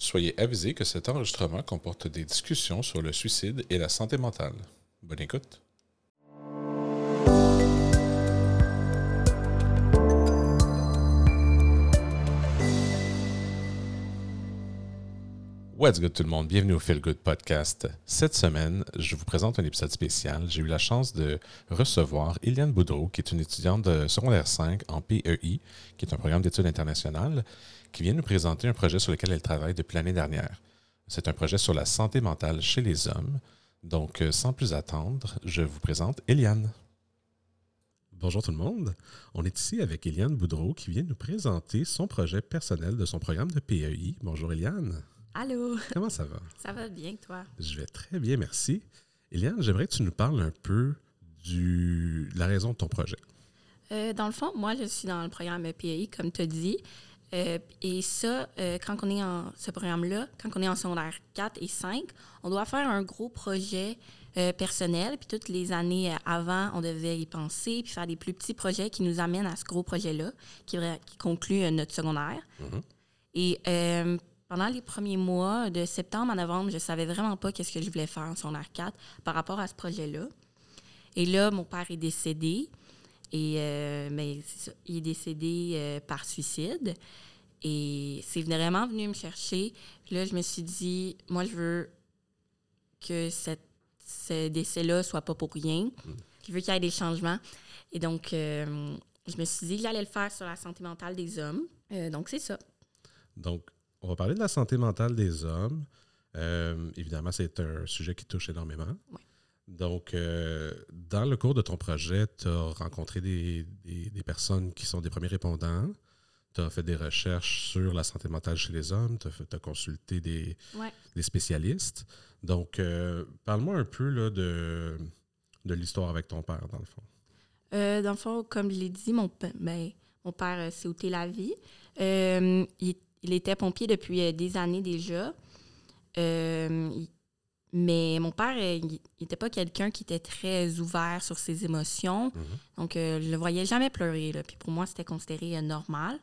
Soyez avisés que cet enregistrement comporte des discussions sur le suicide et la santé mentale. Bonne écoute. What's good tout le monde? Bienvenue au Feel Good Podcast. Cette semaine, je vous présente un épisode spécial. J'ai eu la chance de recevoir Eliane Boudreau, qui est une étudiante de secondaire 5 en PEI, qui est un programme d'études internationales, qui vient nous présenter un projet sur lequel elle travaille depuis l'année dernière. C'est un projet sur la santé mentale chez les hommes. Donc, euh, sans plus attendre, je vous présente Eliane. Bonjour tout le monde. On est ici avec Eliane Boudreau qui vient nous présenter son projet personnel de son programme de PEI. Bonjour Eliane. Allô? Comment ça va? Ça va bien, toi? Je vais très bien, merci. Eliane, j'aimerais que tu nous parles un peu du, de la raison de ton projet. Euh, dans le fond, moi, je suis dans le programme PAI, comme tu as dit. Euh, et ça, euh, quand on est en ce programme-là, quand on est en secondaire 4 et 5, on doit faire un gros projet personnel. Puis toutes les années avant, on devait y penser, puis faire des plus petits projets qui nous amènent à ce gros projet-là, qui, qui conclut notre secondaire. Mhm. Et pendant les premiers mois, de septembre à novembre, je savais vraiment pas qu'est-ce que je voulais faire en secondaire 4 par rapport à ce projet-là. Et là, mon père est décédé. Et euh, mais il est décédé euh, par suicide. Et c'est vraiment venu me chercher. Puis là, je me suis dit, moi, je veux que cette, ce décès-là soit pas pour rien. Je veux qu'il y ait des changements. Et donc, euh, je me suis dit que j'allais le faire sur la santé mentale des hommes. donc, c'est ça. Donc, on va parler de la santé mentale des hommes. Euh, évidemment, c'est un sujet qui touche énormément. Donc, euh, dans le cours de ton projet, tu as rencontré des, personnes qui sont des premiers répondants. Tu as fait des recherches sur la santé mentale chez les hommes. Tu as, consulté des, spécialistes. Donc, euh, parle-moi un peu là, de, de l'histoire avec ton père, dans le fond. dans le fond, comme je l'ai dit, mon, ben, mon père s'est ôté la vie. il il était pompier depuis euh, des années déjà. Euh, mais mon père, euh, il n'était pas quelqu'un qui était très ouvert sur ses émotions. Mhm. Donc, je ne le voyais jamais pleurer. Puis pour moi, c'était considéré normal.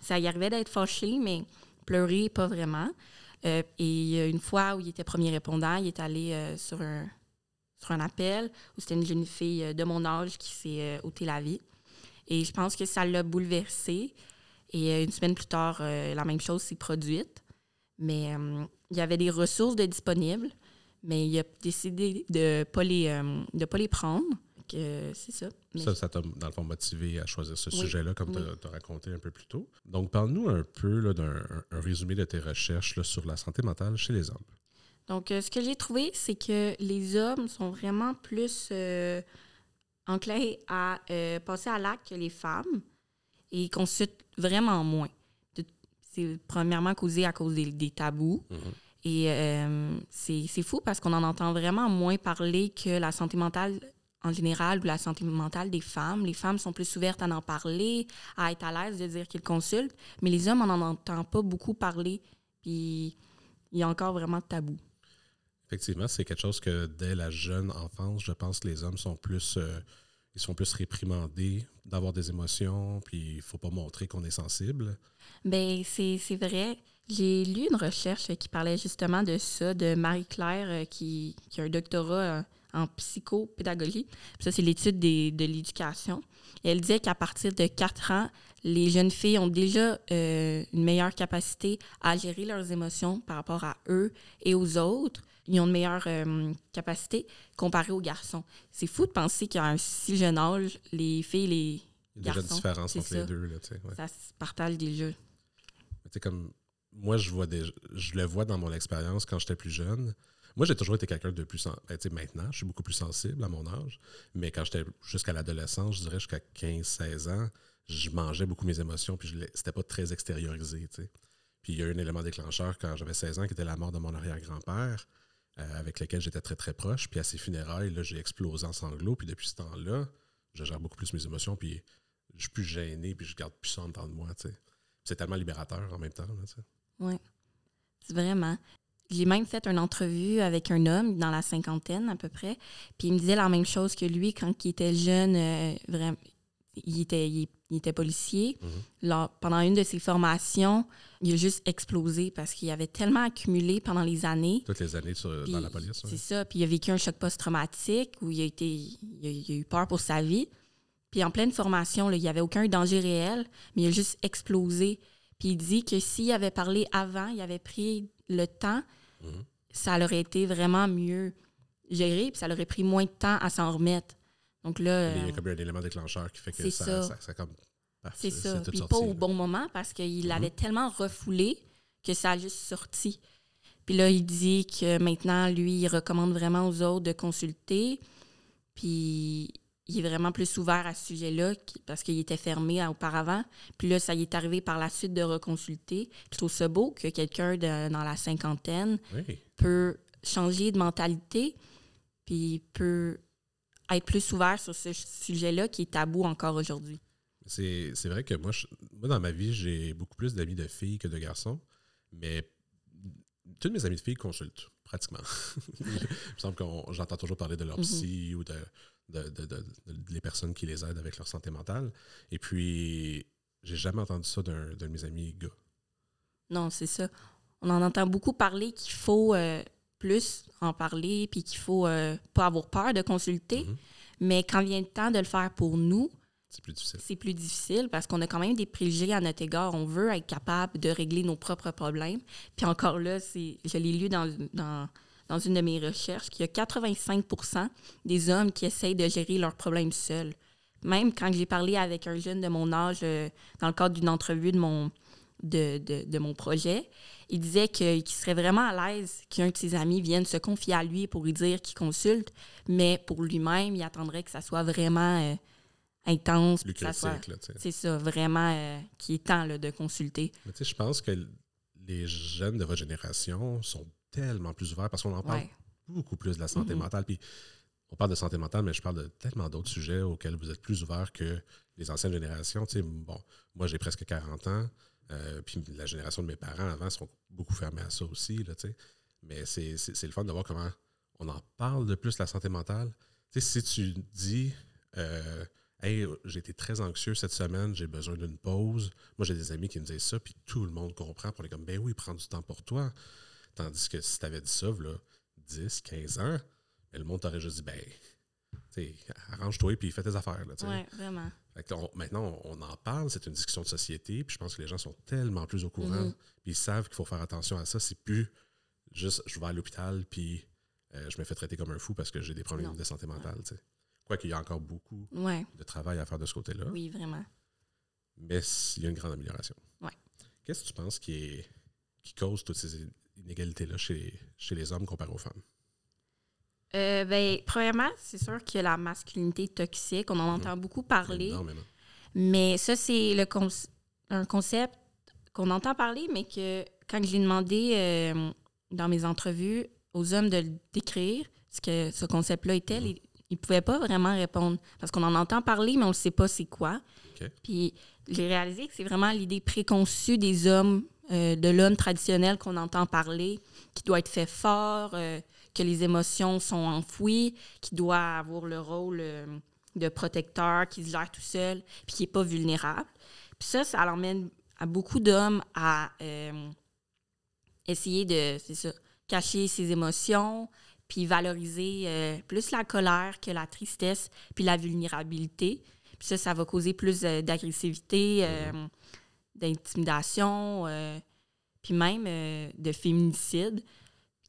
Ça y arrivait d'être fâché, mais pleurer, pas vraiment. et une fois où il était premier répondant, il est allé sur, un, sur un appel où c'était une jeune fille de mon âge qui s'est ôté la vie. Et je pense que ça l'a bouleversé. Et euh, une semaine plus tard, euh, la même chose s'est produite. Mais euh, il y avait des ressources de disponibles, mais il a décidé de ne pas, les, pas les prendre. c'est ça. Ça, ça t'a, dans le fond, motivé à choisir ce sujet-là, comme tu as, raconté un peu plus tôt. Donc, parle-nous un peu d'un un résumé de tes recherches sur la santé mentale chez les hommes. Donc, ce que j'ai trouvé, c'est que les hommes sont vraiment plus enclins à passer à l'acte que les femmes et ils consultent vraiment moins. C'est premièrement causé à cause des, tabous. Mhm. Et euh, c'est fou parce qu'on en entend vraiment moins parler que la santé mentale en général ou la santé mentale des femmes. Les femmes sont plus ouvertes à en parler, à être à l'aise de dire qu'ils consultent, mais les hommes, on n'en entend pas beaucoup parler. Puis il y a encore vraiment de tabous. Effectivement, c'est quelque chose que dès la jeune enfance, je pense que les hommes sont plus euh, ils sont plus réprimandés d'avoir des émotions, puis il faut pas montrer qu'on est sensible. Bien, c'est vrai. J'ai lu une recherche qui parlait justement de ça, de Marie-Claire euh, qui, qui, a un doctorat euh, en psychopédagogie. Ça, c'est l'étude de l'éducation. Elle disait qu'à partir de 4 ans, les jeunes filles ont déjà euh, une meilleure capacité à gérer leurs émotions par rapport à eux et aux autres ils ont une meilleure euh, capacité comparé aux garçons. C'est fou de penser qu'à un si jeune âge, les filles les Il y a déjà une différence entre les deux. Là, Ça se partage déjà. comme moi, je vois des, je le vois dans mon expérience quand j'étais plus jeune. Moi, j'ai toujours été quelqu'un de plus... Ben, maintenant, je suis beaucoup plus sensible à mon âge, mais quand j'étais jusqu'à l'adolescence, je dirais jusqu'à 15-16 ans, je mangeais beaucoup mes émotions, puis c'était pas très extériorisé. Puis il y a eu un élément déclencheur quand j'avais 16 ans qui était la mort de mon arrière-grand-père. Euh, avec lesquels j'étais très très proche. Puis à ses funérailles, j'ai explosé en sanglots. Puis depuis ce temps-là, je gère beaucoup plus mes émotions. Puis je suis plus gêné, puis je garde plus ça en de moi. C'est tellement libérateur en même temps. Oui, c'est vraiment. J'ai même fait une entrevue avec un homme dans la cinquantaine à peu près. Puis il me disait la même chose que lui quand il était jeune. Euh, vraiment, il, était, il était policier. Mhm. Lors- pendant une de ses formations, il a juste explosé parce qu'il avait tellement accumulé pendant les années. Toutes les années sur- Puis dans la police. ouais. C'est ça. Puis il a vécu un choc post-traumatique où il a, été, il a, il a eu peur pour sa vie. Puis en pleine formation, là, il n'y avait aucun danger réel, mais il a juste explosé. Puis il dit que s'il avait parlé avant, il avait pris le temps, Mhm. ça aurait été vraiment mieux géré, puis ça aurait pris moins de temps à s'en remettre. Donc là, Il y euh, a comme un élément déclencheur qui fait que ça, ça. ça, ça comme. c'est ça. Puis sorti, pas au bon moment parce qu'il Mhm. l'avait tellement refoulé que ça a juste sorti. Puis là, il dit que maintenant, lui, il recommande vraiment aux autres de consulter. Puis il est vraiment plus ouvert à ce sujet-là parce qu'il était fermé auparavant. Puis là, ça y est arrivé par la suite de reconsulter. Puis je trouve ça beau que quelqu'un dans la cinquantaine Oui. peut changer de mentalité puis peut être plus ouvert sur ce sujet-là qui est tabou encore aujourd'hui. C'est vrai que moi, je- moi, dans ma vie, j'ai beaucoup plus d'amis de filles que de garçons, mais toutes mes amies de filles consultent, pratiquement. Il me semble que j'entends toujours parler de leur Mhm. psy ou de, de, de- les personnes qui les aident avec leur santé mentale. Et puis, j'ai jamais entendu ça d'un d'un de mes amis gars. Non, c'est ça. On en entend beaucoup parler qu'il faut euh, plus en parler, puis qu'il faut euh, pas avoir peur de consulter. Mhm. Mais quand vient le temps de le faire pour nous, C'est plus difficile. c'est plus difficile parce qu'on a quand même des préjugés à notre égard. On veut être capable de régler nos propres problèmes. Puis encore là, c'est, je l'ai lu dans, dans, dans une de mes recherches, qu'il y a 85 des hommes qui essayent de gérer leurs problèmes seuls. Même quand j'ai parlé avec un jeune de mon âge euh, dans le cadre d'une entrevue de mon, de, de, de mon projet, il disait qu'il serait vraiment à l'aise qu'un de ses amis vienne se confier à lui pour lui dire qu'il consulte, mais pour lui-même, il attendrait que ça soit vraiment euh, intense, c'est ça, vraiment, euh, qui est temps là, de consulter. Mais je pense que les jeunes de votre génération sont tellement plus ouverts parce qu'on en parle Ouais. beaucoup plus de la santé Mhm. mentale. Puis on parle de santé mentale, mais je parle de tellement d'autres sujets auxquels vous êtes plus ouverts que les anciennes générations. Tu sais, bon, moi, j'ai presque 40 ans. Euh, puis la génération de mes parents avant sont beaucoup fermés à ça aussi. Là, tu sais. mais c'est le fun de voir comment on en parle de plus, la santé mentale. Si tu dis, euh, j'ai été très anxieux cette semaine, j'ai besoin d'une pause. Moi, j'ai des amis qui me disent ça, puis tout le monde comprend. Puis on est comme, ben oui, prends du temps pour toi. Tandis que si tu avais dit ça, là, 10, 15 ans, ben, le monde t'aurait juste dit, ben, arrange-toi et puis fais tes affaires. Oui, vraiment. Fait que on- maintenant, on, on en parle, c'est une discussion de société, puis je pense que les gens sont tellement plus au courant, Mhm. puis ils savent qu'il faut faire attention à ça. C'est plus juste je vais à l'hôpital, puis euh, je me fais traiter comme un fou parce que j'ai des problèmes Non. de santé mentale. tu sais. Quoiqu'il y a encore beaucoup Ouais, de travail à faire de ce côté-là, oui, vraiment. mais il y a une grande amélioration. Ouais. Qu'est-ce que tu penses qui, est, qui cause toutes ces inégalités-là chez, chez les hommes comparé aux femmes? Euh, ben, premièrement, c'est sûr a la masculinité toxique. On en Mhm. entend beaucoup parler. Énormément. Mais ça, c'est le con- un concept qu'on entend parler, mais que quand j'ai demandé euh, dans mes entrevues aux hommes de le décrire, ce que ce concept-là était, Mhm. les- ils ne pouvaient pas vraiment répondre. Parce qu'on en entend parler, mais on ne sait pas c'est quoi. Puis j'ai réalisé que c'est vraiment l'idée préconçue des hommes, euh, de l'homme traditionnel qu'on entend parler, qui doit être fait fort, euh, que les émotions sont enfouies, qui doit avoir le rôle euh, de protecteur, qui se gère tout seul, puis qui n'est pas vulnérable. Puis ça, ça l'emmène à beaucoup d'hommes à euh, essayer de, ça, cacher ses émotions, puis valoriser euh, plus la colère que la tristesse, puis la vulnérabilité. Puis ça, ça va causer plus d'agressivité, d'intimidation, puis même de féminicide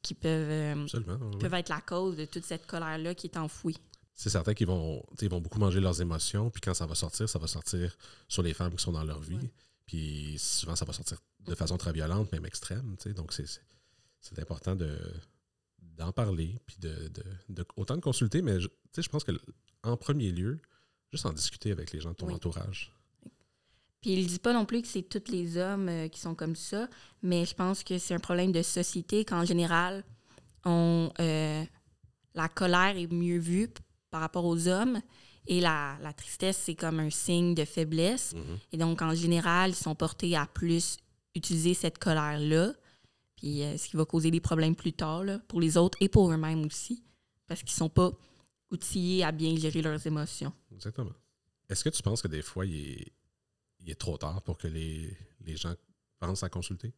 qui peuvent, euh, oui, peuvent être la cause de toute cette colère-là qui est enfouie. C'est certain qu'ils vont, ils vont beaucoup manger leurs émotions, puis quand ça va sortir, ça va sortir sur les femmes qui sont dans leur vie. Ouais. Puis souvent, ça va sortir de façon très violente, même extrême. Donc, c'est- important de d'en parler, puis de, de- de- autant de consulter, mais je, je pense que en premier lieu, juste en discuter avec les gens de ton Oui. entourage. Puis il dit pas non plus que c'est tous les hommes euh, qui sont comme ça, mais je pense que c'est un problème de société qu'en général, on, euh, la colère est mieux vue par rapport aux hommes et la, la tristesse, c'est comme un signe de faiblesse. Mhm. Et donc, en général, ils sont portés à plus utiliser cette colère-là, puis euh, ce qui va causer des problèmes plus tard là, pour les autres et pour eux-mêmes aussi, parce qu'ils sont pas outillés à bien gérer leurs émotions. Exactement. Est-ce que tu penses que des fois, il est, il est trop tard pour que les, les gens pensent à consulter?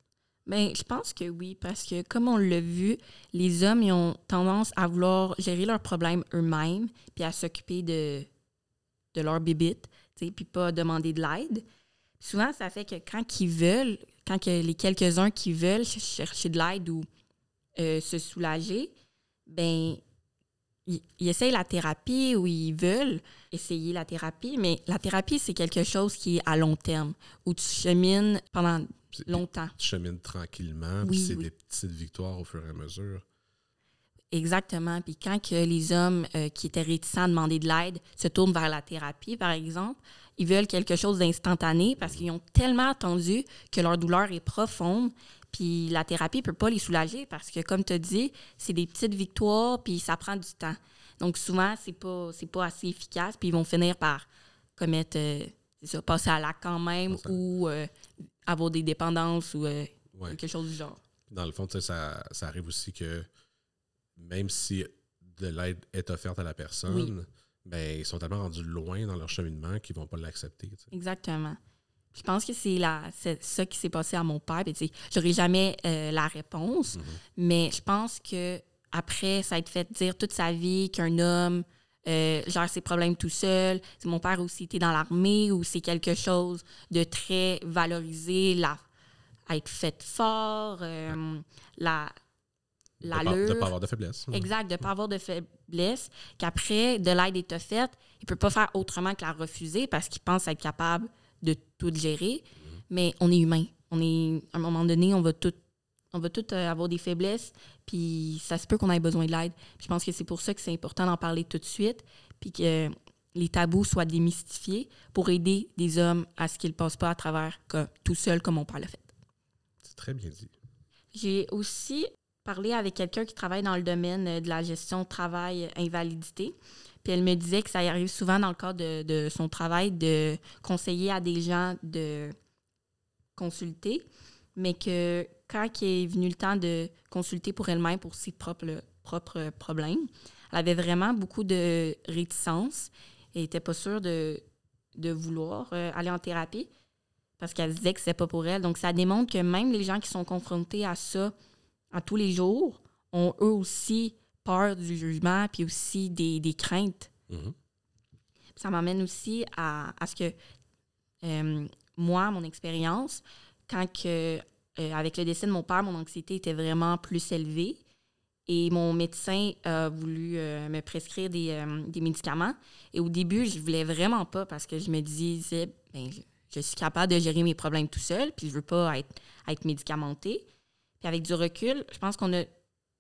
Bien, je pense que oui, parce que comme on l'a vu, les hommes ils ont tendance à vouloir gérer leurs problèmes eux-mêmes, puis à s'occuper de, de leur bébite, puis pas demander de l'aide. Souvent, ça fait que quand ils veulent, quand que les quelques-uns qui veulent chercher de l'aide ou euh, se soulager, ben ils, essayent la thérapie ou ils veulent essayer la thérapie, mais la thérapie, c'est quelque chose qui est à long terme, où tu chemines pendant longtemps. Tu chemines tranquillement, puis c'est des petites victoires au fur et à mesure. Exactement. Puis quand que les hommes euh, qui étaient réticents à demander de l'aide se tournent vers la thérapie, par exemple, ils veulent quelque chose d'instantané parce qu'ils ont tellement attendu que leur douleur est profonde. Puis la thérapie ne peut pas les soulager parce que, comme tu as dit, c'est des petites victoires, puis ça prend du temps. Donc souvent, c'est pas, pas assez efficace, puis ils vont finir par commettre, euh, ça, passer à l'acte quand même ou euh, avoir des dépendances ou quelque chose du genre. Dans le fond, ça, ça arrive aussi que même si de l'aide est offerte à la personne, ben, ils sont tellement rendus loin dans leur cheminement qu'ils ne vont pas l'accepter. Exactement. Je pense que c'est ça qui s'est passé à mon père. Je n'aurai jamais euh, la réponse, mm-hmm. mais je pense que après, ça a été fait dire toute sa vie qu'un homme euh, gère ses problèmes tout seul. Mon père aussi était dans l'armée où c'est quelque chose de très valorisé, la, être fait fort, euh, la, de ne pas avoir de faiblesse. Exact, de ne pas avoir de faiblesse, qu'après, de l'aide est faite, il ne peut pas faire autrement que la refuser parce qu'il pense être capable de tout gérer. Mais on est humain. On est, à un moment donné, on va tout, on va tout euh, avoir des faiblesses, puis ça se peut qu'on ait besoin de l'aide. Je pense que c'est pour ça que c'est important d'en parler tout de suite, puis que les tabous soient démystifiés pour aider des hommes à ce qu'ils ne passent pas à travers tout seul comme on parle le fait. C'est très bien dit. J'ai aussi parler avec quelqu'un qui travaille dans le domaine euh, de la gestion travail-invalidité. Puis elle me disait que ça arrive souvent dans le cadre de, son travail de conseiller à des gens de consulter, mais que quand il est venu le temps de consulter pour elle-même pour ses propres, propres problèmes, elle avait vraiment beaucoup de réticence et n'était pas sûre de, de vouloir euh, aller en thérapie parce qu'elle disait que c'est pas pour elle. Donc ça démontre que même les gens qui sont confrontés à ça tous les jours ont eux aussi peur du jugement puis aussi des, craintes. Mm-hmm. Ça m'amène aussi à, ce que euh, moi, mon expérience, quand que, euh, avec le décès de mon père, mon anxiété était vraiment plus élevée et mon médecin a voulu euh, me prescrire des, médicaments. Et au début, je voulais vraiment pas parce que je me disais, ben, je, suis capable de gérer mes problèmes tout seul, puis je veux pas être, être médicamentée. Avec du recul, je pense qu'on a.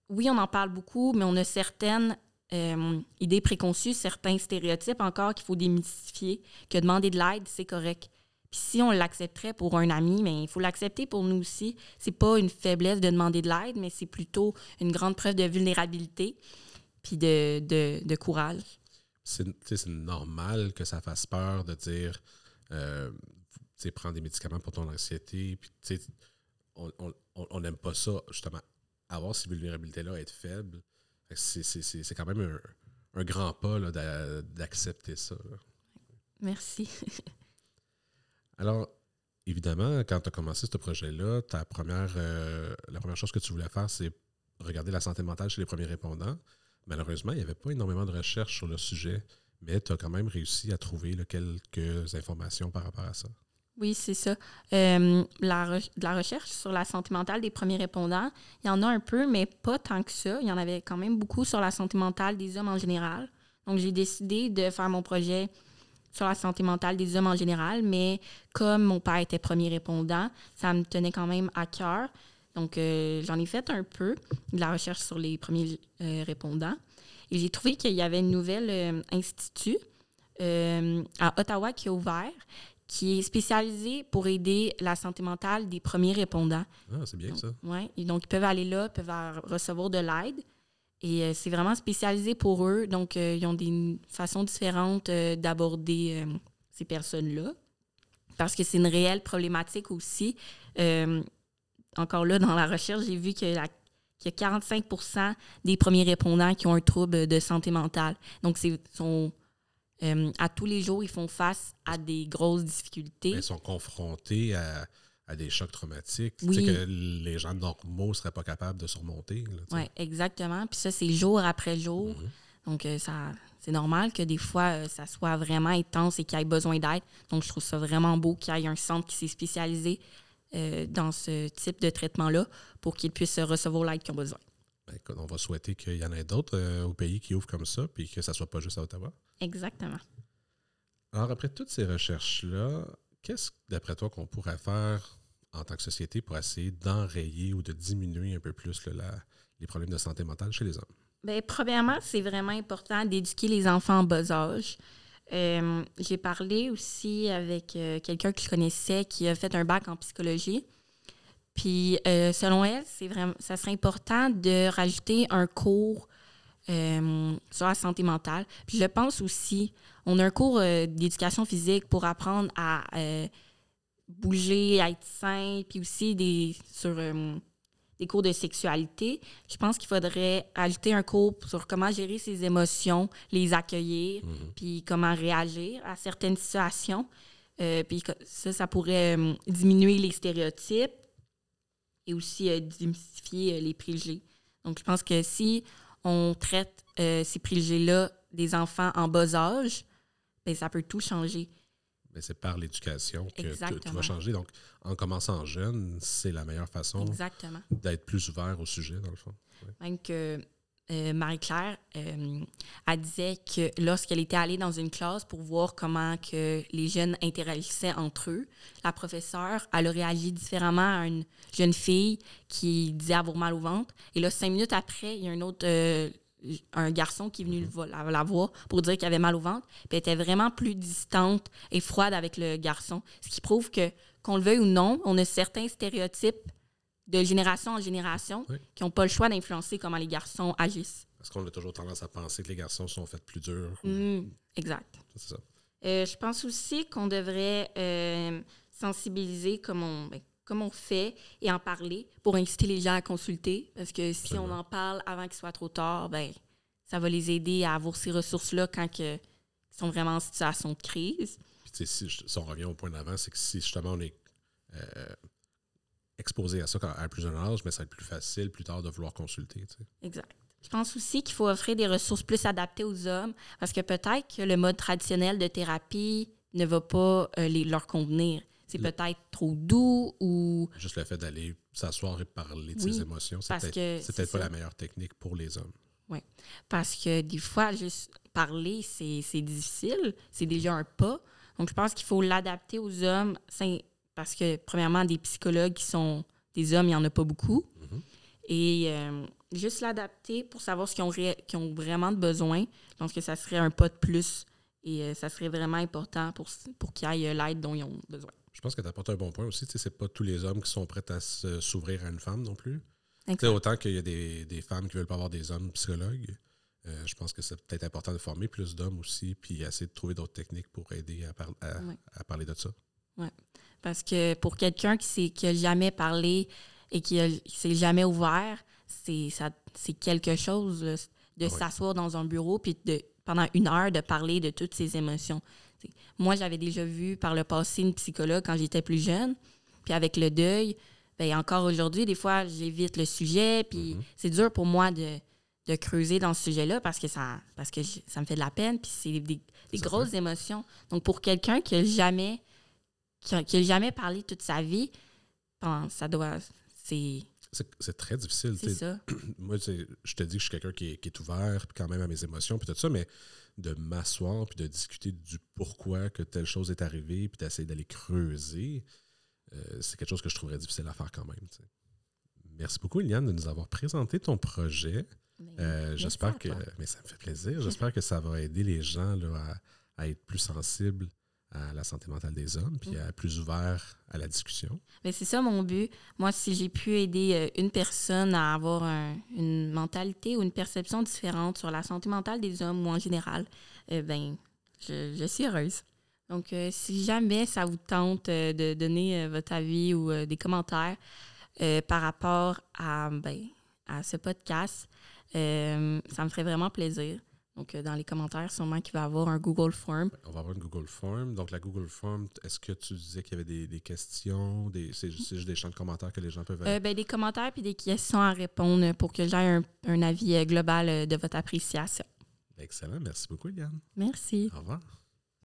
Oui, on en parle beaucoup, mais on a certaines euh, idées préconçues, certains stéréotypes encore qu'il faut démystifier, que demander de l'aide, c'est correct. Puis si on l'accepterait pour un ami, mais il faut l'accepter pour nous aussi. C'est pas une faiblesse de demander de l'aide, mais c'est plutôt une grande preuve de vulnérabilité puis de, de, de courage. C'est normal que ça fasse peur de dire, euh, tu prends des médicaments pour ton anxiété, puis tu sais, on n'aime pas ça, justement. Avoir ces vulnérabilités-là, être faible, c'est quand même un, grand pas d'accepter ça. Merci. Alors, évidemment, quand tu as commencé ce projet-là, ta première, euh, la première chose que tu voulais faire, c'est regarder la santé mentale chez les premiers répondants. Malheureusement, il n'y avait pas énormément de recherches sur le sujet, mais tu as quand même réussi à trouver quelques informations par rapport à ça. Oui, c'est ça. Euh, la, la recherche sur la santé mentale des premiers répondants, il y en a un peu, mais pas tant que ça. Il y en avait quand même beaucoup sur la santé mentale des hommes en général. Donc, j'ai décidé de faire mon projet sur la santé mentale des hommes en général, mais comme mon père était premier répondant, ça me tenait quand même à cœur. Donc, euh, j'en ai fait un peu de la recherche sur les premiers euh, répondants. Et j'ai trouvé qu'il y avait une nouvelle institut à Ottawa qui a ouvert, qui est spécialisé pour aider la santé mentale des premiers répondants. Ah, c'est bien ça. Oui, donc ils peuvent aller là, peuvent recevoir de l'aide. Et euh, c'est vraiment spécialisé pour eux. Donc, euh, ils ont des façons différentes euh, d'aborder ces personnes-là. Parce que c'est une réelle problématique aussi. encore là, dans la recherche, j'ai vu que la qu'il y a 45% des premiers répondants qui ont un trouble de santé mentale. Donc, c'est sont Euh, à tous les jours, ils font face à des grosses difficultés. Ils sont confrontés à, à des chocs traumatiques Oui. tu sais, que les gens normaux ne seraient pas capables de surmonter. Oui, exactement. Puis ça, c'est jour après jour. Mhm. Donc, euh, ça, c'est normal que des fois, euh, ça soit vraiment intense et qu'il y ait besoin d'aide. Donc, je trouve ça vraiment beau qu'il y ait un centre qui s'est spécialisé dans ce type de traitement-là pour qu'ils puissent recevoir l'aide qu'ils ont besoin. Ben, on va souhaiter qu'il y en ait d'autres au pays qui ouvrent comme ça, puis que ça soit pas juste à Ottawa. Exactement. Alors, après toutes ces recherches-là, qu'est-ce, d'après toi, qu'on pourrait faire en tant que société pour essayer d'enrayer ou de diminuer un peu plus là, la- les problèmes de santé mentale chez les hommes? Bien, premièrement, c'est vraiment important d'éduquer les enfants en bas âge. Euh, J'ai parlé aussi avec euh, quelqu'un que je connaissais qui a fait un bac en psychologie. Puis, euh, selon elle, c'est vraiment, ça serait important de rajouter un cours euh, sur la santé mentale. Puis, je pense aussi, on a un cours euh, d'éducation physique pour apprendre à euh, bouger, à être sain, puis aussi des, sur des cours de sexualité. Je pense qu'il faudrait ajouter un cours sur comment gérer ses émotions, les accueillir, Mhm. puis comment réagir à certaines situations. Puis ça, ça pourrait diminuer les stéréotypes et aussi démystifier les préjugés. Donc, je pense que si on traite euh, ces préjugés-là des enfants en bas âge, ben, ça peut tout changer. Ben, c'est par l'éducation que tout- va changer. Donc, en commençant jeune, c'est la meilleure façon d'être plus ouvert au sujet, dans le fond. Même que euh, Marie-Claire, euh, elle disait que lorsqu'elle était allée dans une classe pour voir comment que les jeunes interagissaient entre eux, la professeure, elle a réagi différemment à une jeune fille qui disait avoir mal au ventre. Et là, cinq minutes après, il y a un autre... euh, un garçon qui est venu vo- la, la voir pour dire qu'il avait mal au ventre. Puis elle était vraiment plus distante et froide avec le garçon. Ce qui prouve que, qu'on le veuille ou non, on a certains stéréotypes de génération en génération Oui. qui n'ont pas le choix d'influencer comment les garçons agissent. Parce qu'on a toujours tendance à penser que les garçons sont faits plus durs. Mm, exact. C'est ça. Euh, je pense aussi qu'on devrait euh, sensibiliser comme on, ben, comme on fait et en parler pour inciter les gens à consulter. Parce que si Absolument. on en parle avant qu'il soit trop tard, ben, ça va les aider à avoir ces ressources-là quand que, ils sont vraiment en situation de crise. Puis, si, je- si on revient au point d'avant, c'est que si justement on est euh, exposé à ça quand- à un plus jeune âge, mais ça va être plus facile plus tard de vouloir consulter. tu sais. Exact. Je pense aussi qu'il faut offrir des ressources plus adaptées aux hommes parce que peut-être que le mode traditionnel de thérapie ne va pas euh, les, leur convenir. C'est peut-être trop doux ou Juste le fait d'aller s'asseoir et parler de Oui, ses émotions, c'est peut-être pas la meilleure technique pour les hommes. parce que des fois, juste parler, c'est difficile. C'est déjà un pas. Donc, je pense qu'il faut l'adapter aux hommes parce que, premièrement, des psychologues qui sont des hommes, il n'y en a pas beaucoup. Mhm. Et euh, juste l'adapter pour savoir ce qu'ils ont, ont vraiment de besoin. Je pense que ça serait un pas de plus et euh, ça serait vraiment important pour, pour qu'ils aient l'aide dont ils ont besoin. Je pense que tu apportes un bon point aussi. Tu sais, c'est pas tous les hommes qui sont prêts à s'ouvrir à une femme non plus. Tu sais, autant qu'il y a des, des femmes qui veulent pas avoir des hommes psychologues, euh, je pense que c'est peut-être important de former plus d'hommes aussi, puis essayer de trouver d'autres techniques pour aider à, par- à- Ouais. à parler de ça. Parce que pour quelqu'un qui s'est- qui a jamais parlé et qui, qui s'est jamais ouvert, c'est ça- c'est quelque chose là, de Ah ouais. s'asseoir dans un bureau puis de pendant une heure de parler de toutes ses émotions. T'sais, moi, j'avais déjà vu par le passé une psychologue quand j'étais plus jeune. Puis avec le deuil, ben encore aujourd'hui, des fois, j'évite le sujet. Puis Mhm. c'est dur pour moi de, de creuser dans ce sujet-là parce que ça, parce que ça me fait de la peine. Puis c'est des, grosses émotions. Donc pour quelqu'un qui a jamais qui a, qui a jamais parlé toute sa vie, ça doit. C'est C'est très difficile. tu c'est ça. Moi, je te dis que je suis quelqu'un qui est, qui est ouvert, puis quand même à mes émotions, puis tout ça, mais de m'asseoir, puis de discuter du pourquoi que telle chose est arrivée, puis d'essayer d'aller creuser, euh, c'est quelque chose que je trouverais difficile à faire quand même. Merci beaucoup, Eliane, de nous avoir présenté ton projet. Euh, J'espère que. Mais ça me fait plaisir. J'espère que ça va aider les gens là, à, à être plus sensibles à la santé mentale des hommes, puis à plus ouverts à la discussion. Mais c'est ça mon but. Moi, si j'ai pu aider euh, une personne à avoir un- une mentalité ou une perception différente sur la santé mentale des hommes ou en général, euh, ben, je, je suis heureuse. Donc, euh, si jamais ça vous tente euh, de donner euh, votre avis ou des commentaires par rapport à, ben, à ce podcast, ça me ferait vraiment plaisir. Donc, euh, dans les commentaires, sûrement qu'il va y avoir un Google Form. On va avoir une Google Form. Donc, la Google Form, est-ce que tu disais qu'il y avait des, des questions? Des, c'est, juste- c'est juste des champs de commentaires que les gens peuvent... Euh, ben, des commentaires puis des questions à répondre pour que j'aie un, un avis euh, global euh, de votre appréciation. Excellent. Merci beaucoup, Yann. Merci. Au revoir.